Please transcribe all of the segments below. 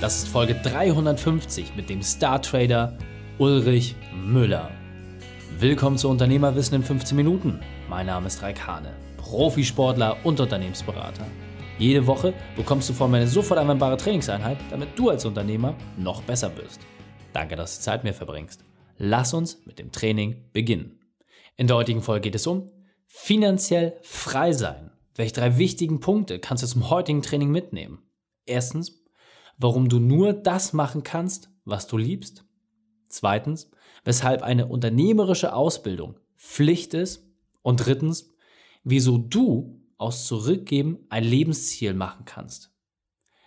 Das ist Folge 350 mit dem Star Trader Ulrich Müller. Willkommen zu Unternehmerwissen in 15 Minuten. Mein Name ist Raik Hane, Profisportler und Unternehmensberater. Jede Woche bekommst du von mir eine sofort anwendbare Trainingseinheit, damit du als Unternehmer noch besser wirst. Danke, dass du Zeit mit mir verbringst. Lass uns mit dem Training beginnen. In der heutigen Folge geht es um finanziell frei sein. Welche drei wichtigen Punkte kannst du zum heutigen Training mitnehmen? Erstens, warum du nur das machen kannst, was du liebst. Zweitens, weshalb eine unternehmerische Ausbildung Pflicht ist. Und drittens, wieso du aus Zurückgeben ein Lebensziel machen kannst.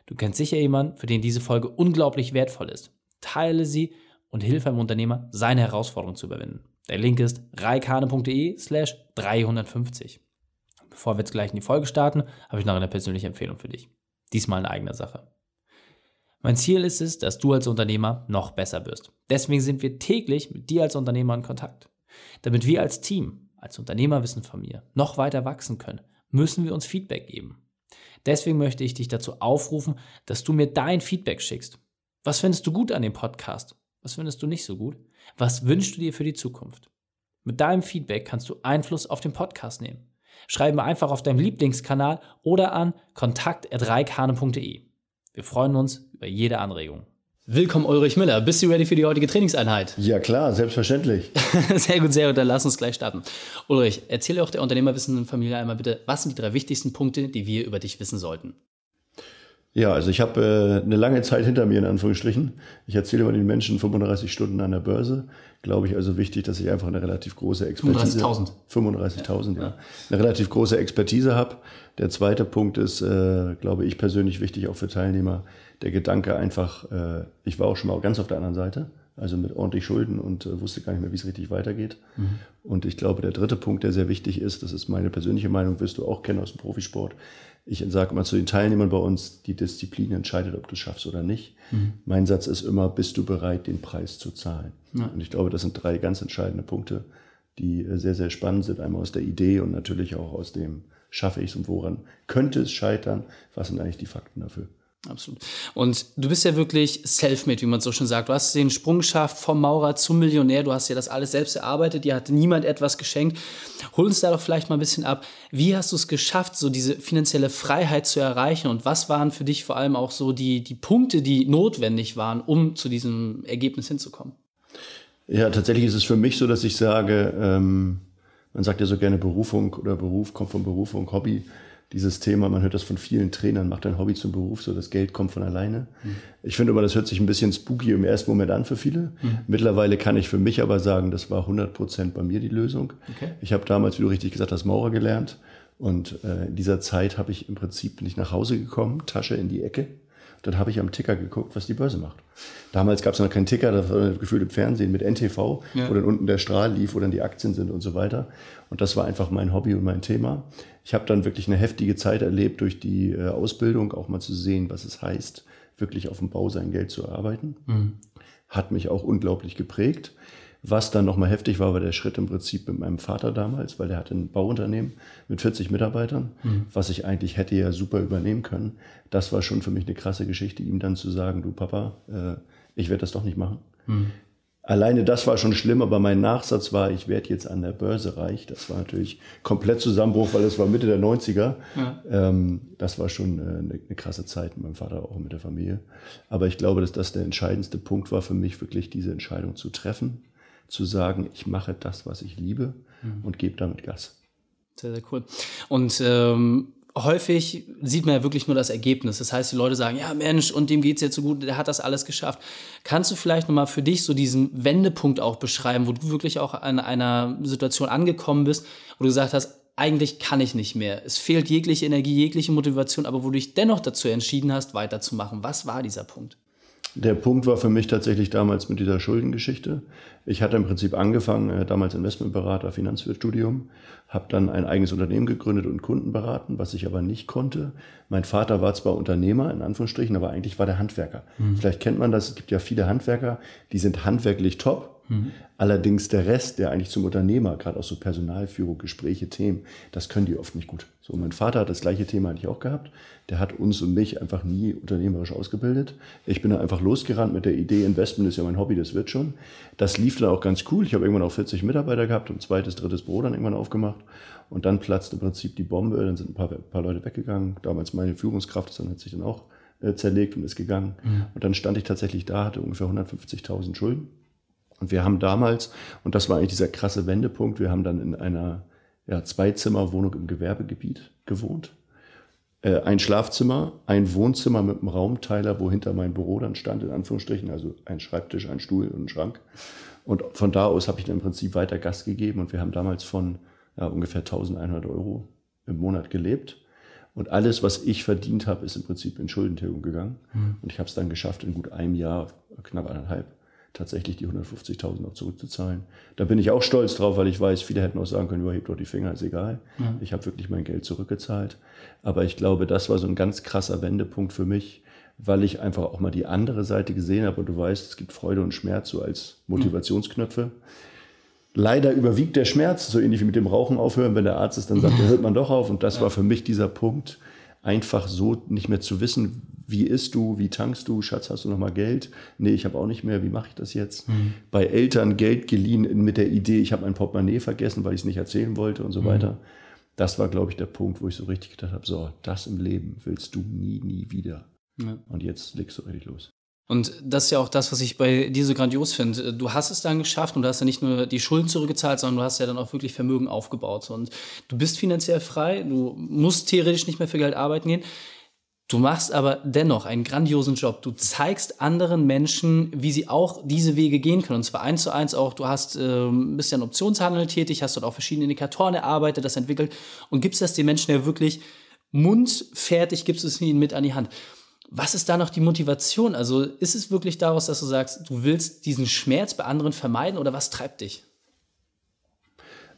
Du kennst sicher jemanden, für den diese Folge unglaublich wertvoll ist. Teile sie und hilf einem Unternehmer, seine Herausforderung zu überwinden. Der Link ist reikane.de slash 350. Bevor wir jetzt gleich in die Folge starten, habe ich noch eine persönliche Empfehlung für dich. Diesmal in eigener Sache. Mein Ziel ist es, dass du als Unternehmer noch besser wirst. Deswegen sind wir täglich mit dir als Unternehmer in Kontakt. Damit wir als Team, als Unternehmerwissen von mir, noch weiter wachsen können, müssen wir uns Feedback geben. Deswegen möchte ich dich dazu aufrufen, dass du mir dein Feedback schickst. Was findest du gut an dem Podcast? Was findest du nicht so gut? Was wünschst du dir für die Zukunft? Mit deinem Feedback kannst du Einfluss auf den Podcast nehmen. Schreib mir einfach auf deinem Lieblingskanal oder an kontakt.reikhane.de. Wir freuen uns über jede Anregung. Willkommen Ulrich Müller. Bist du ready für die heutige Trainingseinheit? Ja klar, selbstverständlich. sehr gut, sehr gut. Dann lass uns gleich starten. Ulrich, erzähle auch der Unternehmerwissenden Familie einmal bitte, was sind die drei wichtigsten Punkte, die wir über dich wissen sollten? Ja, also ich habe äh, eine lange Zeit hinter mir in Anführungsstrichen. Ich erzähle immer den Menschen 35 Stunden an der Börse. Glaube ich also wichtig, dass ich einfach eine relativ große Expertise 35.000 35.000, ja. ja. Eine relativ große Expertise habe. Der zweite Punkt ist, äh, glaube ich persönlich wichtig auch für Teilnehmer, der Gedanke einfach, äh, ich war auch schon mal ganz auf der anderen Seite, also mit ordentlich Schulden und äh, wusste gar nicht mehr, wie es richtig weitergeht. Mhm. Und ich glaube, der dritte Punkt, der sehr wichtig ist, das ist meine persönliche Meinung, wirst du auch kennen aus dem Profisport, ich sage immer zu den Teilnehmern bei uns, die Disziplin entscheidet, ob du es schaffst oder nicht. Mhm. Mein Satz ist immer, bist du bereit, den Preis zu zahlen? Ja. Und ich glaube, das sind drei ganz entscheidende Punkte, die äh, sehr, sehr spannend sind. Einmal aus der Idee und natürlich auch aus dem, schaffe ich es und woran könnte es scheitern? Was sind eigentlich die Fakten dafür? Absolut. Und du bist ja wirklich self-made, wie man so schon sagt. Du hast den Sprung geschafft vom Maurer zum Millionär. Du hast ja das alles selbst erarbeitet. Dir hat niemand etwas geschenkt. Hol uns da doch vielleicht mal ein bisschen ab. Wie hast du es geschafft, so diese finanzielle Freiheit zu erreichen? Und was waren für dich vor allem auch so die, die Punkte, die notwendig waren, um zu diesem Ergebnis hinzukommen? Ja, tatsächlich ist es für mich so, dass ich sage, ähm, man sagt ja so gerne Berufung oder Beruf kommt von Berufung, Hobby dieses Thema, man hört das von vielen Trainern, macht ein Hobby zum Beruf, so das Geld kommt von alleine. Mhm. Ich finde aber, das hört sich ein bisschen spooky im ersten Moment an für viele. Mhm. Mittlerweile kann ich für mich aber sagen, das war 100 Prozent bei mir die Lösung. Okay. Ich habe damals, wie du richtig gesagt hast, Maurer gelernt. Und äh, in dieser Zeit habe ich im Prinzip nicht nach Hause gekommen, Tasche in die Ecke, dann habe ich am Ticker geguckt, was die Börse macht. Damals gab es noch keinen Ticker, das war gefühlt im Fernsehen mit NTV, ja. wo dann unten der Strahl lief, wo dann die Aktien sind und so weiter. Und das war einfach mein Hobby und mein Thema. Ich habe dann wirklich eine heftige Zeit erlebt durch die äh, Ausbildung, auch mal zu sehen, was es heißt, wirklich auf dem Bau sein Geld zu erarbeiten. Mhm. Hat mich auch unglaublich geprägt. Was dann nochmal heftig war, war der Schritt im Prinzip mit meinem Vater damals, weil er hatte ein Bauunternehmen mit 40 Mitarbeitern, mhm. was ich eigentlich hätte ja super übernehmen können. Das war schon für mich eine krasse Geschichte, ihm dann zu sagen, du Papa, äh, ich werde das doch nicht machen. Mhm. Alleine das war schon schlimm, aber mein Nachsatz war, ich werde jetzt an der Börse reich. Das war natürlich komplett Zusammenbruch, weil es war Mitte der 90er. Ja. Ähm, das war schon äh, eine, eine, krasse Zeit mit meinem Vater, auch mit der Familie. Aber ich glaube, dass das der entscheidendste Punkt war für mich, wirklich diese Entscheidung zu treffen zu sagen, ich mache das, was ich liebe mhm. und gebe damit Gas. Sehr, sehr cool. Und ähm, häufig sieht man ja wirklich nur das Ergebnis. Das heißt, die Leute sagen, ja Mensch, und dem geht es jetzt so gut, der hat das alles geschafft. Kannst du vielleicht nochmal für dich so diesen Wendepunkt auch beschreiben, wo du wirklich auch an einer Situation angekommen bist, wo du gesagt hast, eigentlich kann ich nicht mehr. Es fehlt jegliche Energie, jegliche Motivation, aber wo du dich dennoch dazu entschieden hast, weiterzumachen. Was war dieser Punkt? Der Punkt war für mich tatsächlich damals mit dieser Schuldengeschichte. Ich hatte im Prinzip angefangen, äh, damals Investmentberater, Finanzwirtstudium, habe dann ein eigenes Unternehmen gegründet und Kunden beraten, was ich aber nicht konnte. Mein Vater war zwar Unternehmer, in Anführungsstrichen, aber eigentlich war der Handwerker. Mhm. Vielleicht kennt man das, es gibt ja viele Handwerker, die sind handwerklich top, Mhm. Allerdings der Rest, der eigentlich zum Unternehmer, gerade auch so Personalführung, Gespräche, Themen, das können die oft nicht gut. So, mein Vater hat das gleiche Thema eigentlich auch gehabt. Der hat uns und mich einfach nie unternehmerisch ausgebildet. Ich bin da einfach losgerannt mit der Idee, Investment ist ja mein Hobby, das wird schon. Das lief dann auch ganz cool. Ich habe irgendwann auch 40 Mitarbeiter gehabt und zweites, drittes Büro dann irgendwann aufgemacht. Und dann platzt im Prinzip die Bombe, dann sind ein paar, paar Leute weggegangen. Damals meine Führungskraft, das hat sich dann auch äh, zerlegt und ist gegangen. Mhm. Und dann stand ich tatsächlich da, hatte ungefähr 150.000 Schulden. Und wir haben damals, und das war eigentlich dieser krasse Wendepunkt, wir haben dann in einer ja, Zwei-Zimmer-Wohnung im Gewerbegebiet gewohnt. Äh, ein Schlafzimmer, ein Wohnzimmer mit einem Raumteiler, wo hinter mein Büro dann stand, in Anführungsstrichen, also ein Schreibtisch, ein Stuhl und ein Schrank. Und von da aus habe ich dann im Prinzip weiter Gas gegeben und wir haben damals von ja, ungefähr 1100 Euro im Monat gelebt. Und alles, was ich verdient habe, ist im Prinzip in Schuldentilgung gegangen. Mhm. Und ich habe es dann geschafft, in gut einem Jahr, knapp eineinhalb, tatsächlich die 150.000 auch zurückzuzahlen. Da bin ich auch stolz drauf, weil ich weiß, viele hätten auch sagen können, überhebt doch die Finger, ist egal. Mhm. Ich habe wirklich mein Geld zurückgezahlt. Aber ich glaube, das war so ein ganz krasser Wendepunkt für mich, weil ich einfach auch mal die andere Seite gesehen habe. Und du weißt, es gibt Freude und Schmerz so als Motivationsknöpfe. Leider überwiegt der Schmerz, so ähnlich wie mit dem Rauchen aufhören. Wenn der Arzt es dann sagt, dann hört man doch auf. Und das war für mich dieser Punkt, einfach so nicht mehr zu wissen, wie isst du, wie tankst du, Schatz, hast du noch mal Geld? Nee, ich habe auch nicht mehr, wie mache ich das jetzt? Mhm. Bei Eltern Geld geliehen mit der Idee, ich habe mein Portemonnaie vergessen, weil ich es nicht erzählen wollte und so mhm. weiter. Das war, glaube ich, der Punkt, wo ich so richtig gedacht habe, so, das im Leben willst du nie, nie wieder. Ja. Und jetzt legst du richtig los. Und das ist ja auch das, was ich bei dir so grandios finde. Du hast es dann geschafft und du hast ja nicht nur die Schulden zurückgezahlt, sondern du hast ja dann auch wirklich Vermögen aufgebaut. Und du bist finanziell frei, du musst theoretisch nicht mehr für Geld arbeiten gehen. Du machst aber dennoch einen grandiosen Job. Du zeigst anderen Menschen, wie sie auch diese Wege gehen können. Und zwar eins zu eins auch. Du hast, äh, bist ja ein Optionshandel tätig, hast dort auch verschiedene Indikatoren erarbeitet, das entwickelt und gibst das den Menschen ja wirklich mundfertig, gibst es ihnen mit an die Hand. Was ist da noch die Motivation? Also ist es wirklich daraus, dass du sagst, du willst diesen Schmerz bei anderen vermeiden oder was treibt dich?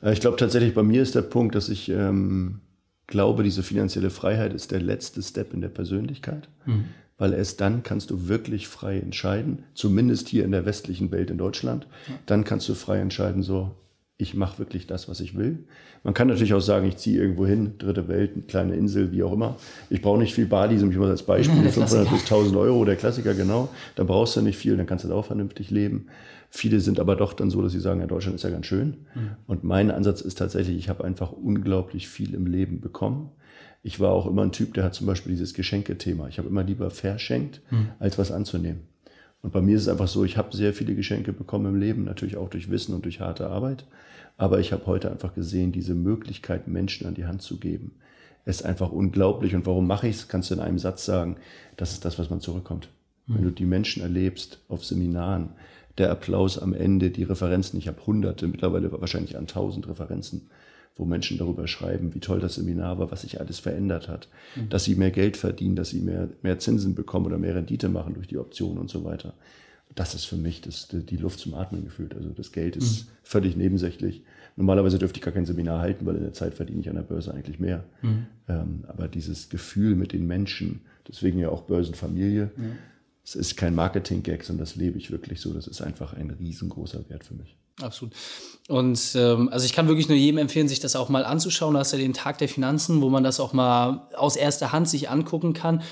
Äh, ich glaube tatsächlich, bei mir ist der Punkt, dass ich ähm, glaube, diese finanzielle Freiheit ist der letzte Step in der Persönlichkeit, mhm. weil erst dann kannst du wirklich frei entscheiden, zumindest hier in der westlichen Welt in Deutschland. Dann kannst du frei entscheiden, so, ich mache wirklich das, was ich will. Man kann natürlich auch sagen, ich ziehe irgendwo hin, dritte Welt, eine kleine Insel, wie auch immer. Ich brauche nicht viel Bali, so ich mal als Beispiel, 500 bis 1000 Euro, der Klassiker, genau. Da brauchst du nicht viel, dann kannst du da auch vernünftig leben. Viele sind aber doch dann so, dass sie sagen, ja, Deutschland ist ja ganz schön. Mhm. Und mein Ansatz ist tatsächlich, ich habe einfach unglaublich viel im Leben bekommen. Ich war auch immer ein Typ, der hat zum Beispiel dieses Geschenkethema. Ich habe immer lieber verschenkt, mhm. als was anzunehmen. Und bei mir ist es einfach so, ich habe sehr viele Geschenke bekommen im Leben, natürlich auch durch Wissen und durch harte Arbeit. Aber ich habe heute einfach gesehen, diese Möglichkeit Menschen an die Hand zu geben, ist einfach unglaublich. Und warum mache ich es? Kannst du in einem Satz sagen, das ist das, was man zurückkommt. Mhm. Wenn du die Menschen erlebst auf Seminaren, der Applaus am Ende, die Referenzen, ich habe hunderte, mittlerweile wahrscheinlich an tausend Referenzen, wo Menschen darüber schreiben, wie toll das Seminar war, was sich alles verändert hat, mhm. dass sie mehr Geld verdienen, dass sie mehr, mehr Zinsen bekommen oder mehr Rendite machen durch die Optionen und so weiter das ist für mich das, die Luft zum Atmen gefühlt. Also das Geld ist mhm. völlig nebensächlich. Normalerweise dürfte ich gar kein Seminar halten, weil in der Zeit verdiene ich an der Börse eigentlich mehr. Mhm. Ähm, aber dieses Gefühl mit den Menschen, deswegen ja auch Börsenfamilie, es ist kein Marketing-Gag, sondern das lebe ich wirklich so. Das ist einfach ein riesengroßer Wert für mich. Absolut. Und ähm, also ich kann wirklich nur jedem empfehlen, sich das auch mal anzuschauen. Da hast ja den Tag der Finanzen, wo man das auch mal aus erster Hand sich angucken kann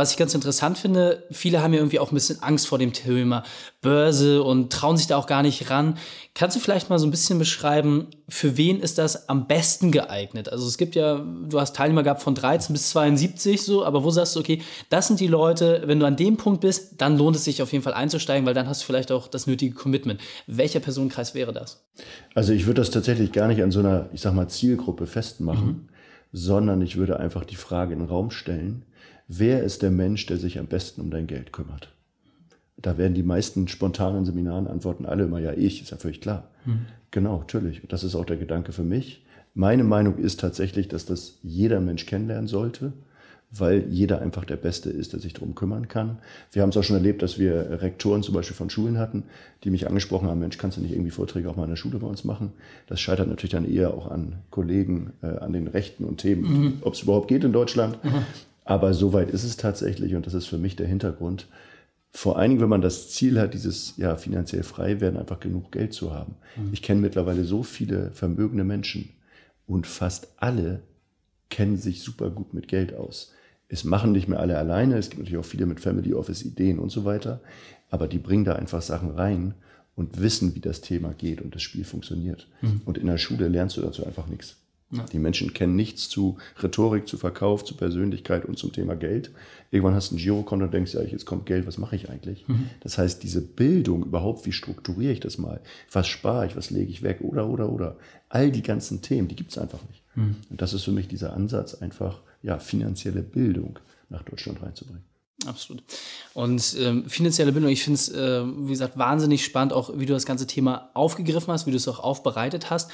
was ich ganz interessant finde, viele haben ja irgendwie auch ein bisschen Angst vor dem Thema Börse und trauen sich da auch gar nicht ran. Kannst du vielleicht mal so ein bisschen beschreiben, für wen ist das am besten geeignet? Also es gibt ja, du hast Teilnehmer gehabt von 13 bis 72 so, aber wo sagst du, okay, das sind die Leute, wenn du an dem Punkt bist, dann lohnt es sich auf jeden Fall einzusteigen, weil dann hast du vielleicht auch das nötige Commitment. Welcher Personenkreis wäre das? Also ich würde das tatsächlich gar nicht an so einer, ich sag mal, Zielgruppe festmachen, mhm. sondern ich würde einfach die Frage in den Raum stellen, wer ist der Mensch, der sich am besten um dein Geld kümmert? Da werden die meisten spontanen Seminaren antworten alle immer, ja, ich, ist ja völlig klar. Mhm. Genau, natürlich. Und das ist auch der Gedanke für mich. Meine Meinung ist tatsächlich, dass das jeder Mensch kennenlernen sollte weil jeder einfach der Beste ist, der sich darum kümmern kann. Wir haben es auch schon erlebt, dass wir Rektoren zum Beispiel von Schulen hatten, die mich angesprochen haben, Mensch, kannst du nicht irgendwie Vorträge auch mal in der Schule bei uns machen? Das scheitert natürlich dann eher auch an Kollegen, äh, an den Rechten und Themen, mhm. ob es überhaupt geht in Deutschland. Mhm. Aber so weit ist es tatsächlich und das ist für mich der Hintergrund. vor allen Dingen, wenn man das Ziel hat, dieses ja, finanziell frei werden, einfach genug Geld zu haben. Mhm. Ich kenne mittlerweile so viele vermögende Menschen und fast alle kennen sich super gut mit Geld aus. Es machen nicht mehr alle alleine, es gibt natürlich auch viele mit Family Office Ideen und so weiter, aber die bringen da einfach Sachen rein und wissen, wie das Thema geht und das Spiel funktioniert. Mhm. Und in der Schule lernst du dazu einfach nichts. Ja. Die Menschen kennen nichts zu Rhetorik, zu Verkauf, zu Persönlichkeit und zum Thema Geld. Irgendwann hast du ein Girokonto und denkst, ja, jetzt kommt Geld, was mache ich eigentlich? Mhm. Das heißt, diese Bildung überhaupt, wie strukturiere ich das mal? Was spare ich, was lege ich weg oder, oder, oder. All die ganzen Themen, die gibt es einfach nicht. Mhm. Und das ist für mich dieser Ansatz, einfach ja, finanzielle Bildung nach Deutschland reinzubringen. Absolut. Und ähm, finanzielle Bildung, ich finde es, äh, wie gesagt, wahnsinnig spannend, auch wie du das ganze Thema aufgegriffen hast, wie du es auch aufbereitet hast.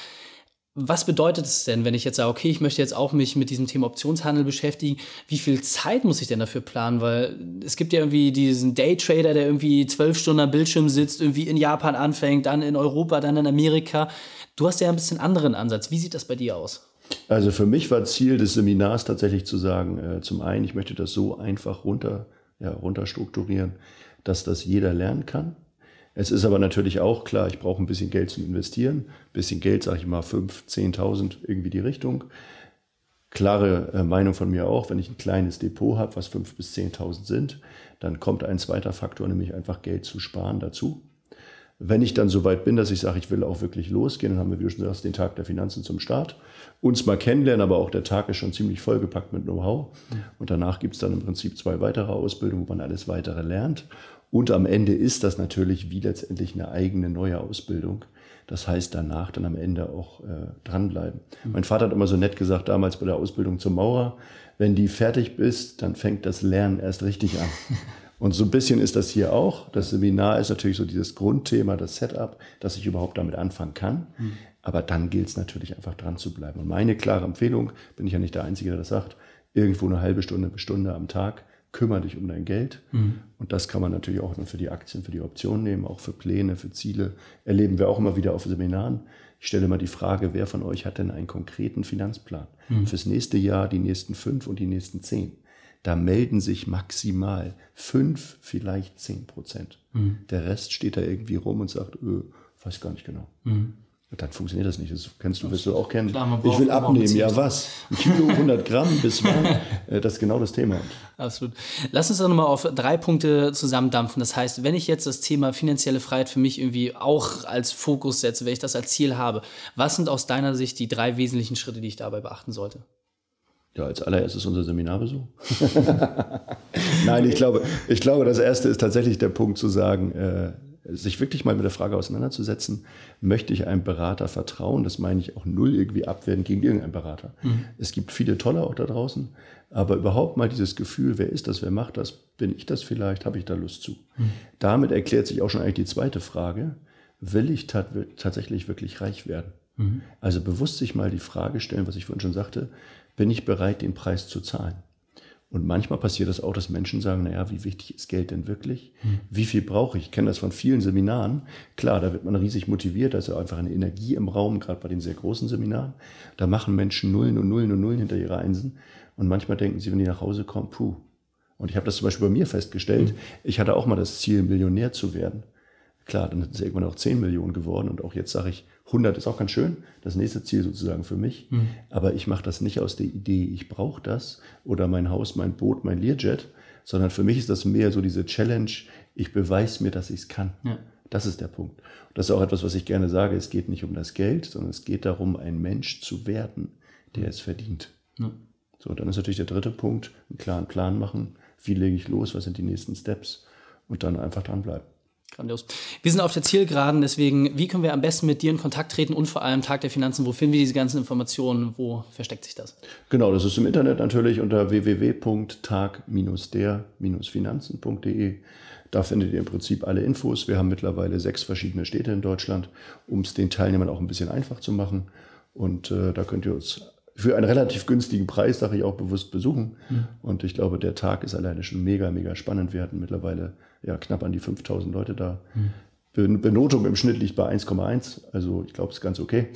Was bedeutet es denn, wenn ich jetzt sage, okay, ich möchte jetzt auch mich mit diesem Thema Optionshandel beschäftigen? Wie viel Zeit muss ich denn dafür planen? Weil es gibt ja irgendwie diesen Daytrader, der irgendwie zwölf Stunden am Bildschirm sitzt, irgendwie in Japan anfängt, dann in Europa, dann in Amerika. Du hast ja ein bisschen anderen Ansatz. Wie sieht das bei dir aus? Also für mich war Ziel des Seminars tatsächlich zu sagen, äh, zum einen, ich möchte das so einfach runter, ja, runterstrukturieren, dass das jeder lernen kann. Es ist aber natürlich auch klar, ich brauche ein bisschen Geld zum Investieren. Ein bisschen Geld, sage ich mal, 5.000, 10.000 irgendwie die Richtung. Klare äh, Meinung von mir auch, wenn ich ein kleines Depot habe, was 5.000 bis 10.000 sind, dann kommt ein zweiter Faktor, nämlich einfach Geld zu sparen dazu. Wenn ich dann so weit bin, dass ich sage, ich will auch wirklich losgehen, dann haben wir, wie du schon sagst, den Tag der Finanzen zum Start. Uns mal kennenlernen, aber auch der Tag ist schon ziemlich vollgepackt mit Know-how. Und danach gibt es dann im Prinzip zwei weitere Ausbildungen, wo man alles weitere lernt. Und am Ende ist das natürlich wie letztendlich eine eigene neue Ausbildung. Das heißt, danach dann am Ende auch äh, dranbleiben. Mhm. Mein Vater hat immer so nett gesagt, damals bei der Ausbildung zum Maurer, wenn die fertig bist, dann fängt das Lernen erst richtig an. Und so ein bisschen ist das hier auch. Das Seminar ist natürlich so dieses Grundthema, das Setup, dass ich überhaupt damit anfangen kann. Mhm. Aber dann gilt es natürlich einfach dran zu bleiben. Und meine klare Empfehlung, bin ich ja nicht der Einzige, der das sagt, irgendwo eine halbe Stunde, eine Stunde am Tag kümmere dich um dein Geld. Mhm. Und das kann man natürlich auch für die Aktien, für die Optionen nehmen, auch für Pläne, für Ziele. Erleben wir auch immer wieder auf Seminaren. Ich stelle mal die Frage, wer von euch hat denn einen konkreten Finanzplan mhm. fürs nächste Jahr, die nächsten fünf und die nächsten zehn? Da melden sich maximal fünf, vielleicht zehn Prozent. Mhm. Der Rest steht da irgendwie rum und sagt, öh, weiß gar nicht genau. Dann funktioniert das nicht. Das kennst du, wirst du auch kennen. Klar, ich will abnehmen. Ja, was? Ein Kilo, 100 Gramm bis wann? Äh, das ist genau das Thema. Absolut. Lass uns doch nochmal auf drei Punkte zusammendampfen. Das heißt, wenn ich jetzt das Thema finanzielle Freiheit für mich irgendwie auch als Fokus setze, wenn ich das als Ziel habe, was sind aus deiner Sicht die drei wesentlichen Schritte, die ich dabei beachten sollte? Ja, als allererstes unser Seminarbesuch. Nein, ich glaube, ich glaube, das erste ist tatsächlich der Punkt zu sagen, äh, sich wirklich mal mit der Frage auseinanderzusetzen, möchte ich einem Berater vertrauen? Das meine ich auch null irgendwie abwerten gegen irgendeinen Berater. Mhm. Es gibt viele tolle auch da draußen, aber überhaupt mal dieses Gefühl, wer ist das, wer macht das, bin ich das vielleicht, habe ich da Lust zu? Mhm. Damit erklärt sich auch schon eigentlich die zweite Frage, will ich tat tatsächlich wirklich reich werden? Mhm. Also bewusst sich mal die Frage stellen, was ich vorhin schon sagte, bin ich bereit, den Preis zu zahlen? Und manchmal passiert das auch, dass Menschen sagen, naja, wie wichtig ist Geld denn wirklich? Hm. Wie viel brauche ich? Ich kenne das von vielen Seminaren. Klar, da wird man riesig motiviert, da ist ja einfach eine Energie im Raum, gerade bei den sehr großen Seminaren. Da machen Menschen Nullen und Nullen und Nullen hinter ihre Einsen. Und manchmal denken sie, wenn die nach Hause kommen, puh. Und ich habe das zum Beispiel bei mir festgestellt. Hm. Ich hatte auch mal das Ziel, Millionär zu werden. Klar, dann sind es irgendwann auch 10 Millionen geworden. Und auch jetzt sage ich, 100 ist auch ganz schön, das nächste Ziel sozusagen für mich. Mhm. Aber ich mache das nicht aus der Idee, ich brauche das oder mein Haus, mein Boot, mein Learjet, sondern für mich ist das mehr so diese Challenge, ich beweise mir, dass ich es kann. Ja. Das ist der Punkt. Und das ist auch etwas, was ich gerne sage. Es geht nicht um das Geld, sondern es geht darum, ein Mensch zu werden, der mhm. es verdient. Ja. So, dann ist natürlich der dritte Punkt, einen klaren Plan machen. Wie lege ich los? Was sind die nächsten Steps? Und dann einfach dranbleiben. Grandios. Wir sind auf der Zielgeraden, deswegen, wie können wir am besten mit dir in Kontakt treten und vor allem Tag der Finanzen, wo finden wir diese ganzen Informationen, wo versteckt sich das? Genau, das ist im Internet natürlich unter www.tag-der-finanzen.de. Da findet ihr im Prinzip alle Infos. Wir haben mittlerweile sechs verschiedene Städte in Deutschland, um es den Teilnehmern auch ein bisschen einfach zu machen. Und äh, da könnt ihr uns für einen relativ günstigen Preis, sage ich auch bewusst, besuchen. Mhm. Und ich glaube, der Tag ist alleine schon mega, mega spannend. Wir hatten mittlerweile ja knapp an die 5000 Leute da. Mhm. Benotung im Schnitt liegt bei 1,1. Also ich glaube, es ist ganz okay.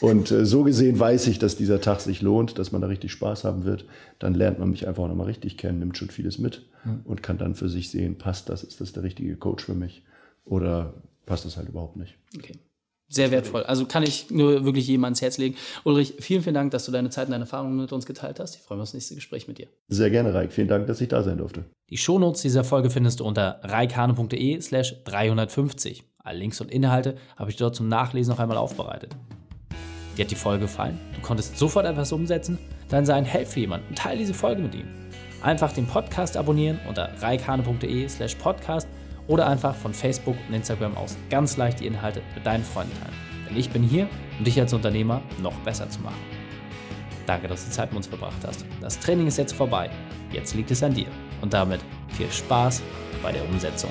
Und äh, so gesehen weiß ich, dass dieser Tag sich lohnt, dass man da richtig Spaß haben wird. Dann lernt man mich einfach nochmal richtig kennen, nimmt schon vieles mit mhm. und kann dann für sich sehen, passt das, ist das der richtige Coach für mich oder passt das halt überhaupt nicht. Okay. Sehr wertvoll. Also kann ich nur wirklich jedem ans Herz legen. Ulrich, vielen, vielen Dank, dass du deine Zeit und deine Erfahrungen mit uns geteilt hast. Ich freue mich auf das nächste Gespräch mit dir. Sehr gerne, Reik. Vielen Dank, dass ich da sein durfte. Die Shownotes dieser Folge findest du unter reikhane.de slash 350. Alle Links und Inhalte habe ich dort zum Nachlesen noch einmal aufbereitet. Dir hat die Folge gefallen? Du konntest sofort etwas umsetzen? Dann sei ein Held für jemanden und teile diese Folge mit ihm. Einfach den Podcast abonnieren unter reikhane.de slash podcast oder einfach von Facebook und Instagram aus ganz leicht die Inhalte mit deinen Freunden teilen. Denn ich bin hier, um dich als Unternehmer noch besser zu machen. Danke, dass du Zeit mit uns verbracht hast. Das Training ist jetzt vorbei. Jetzt liegt es an dir. Und damit viel Spaß bei der Umsetzung.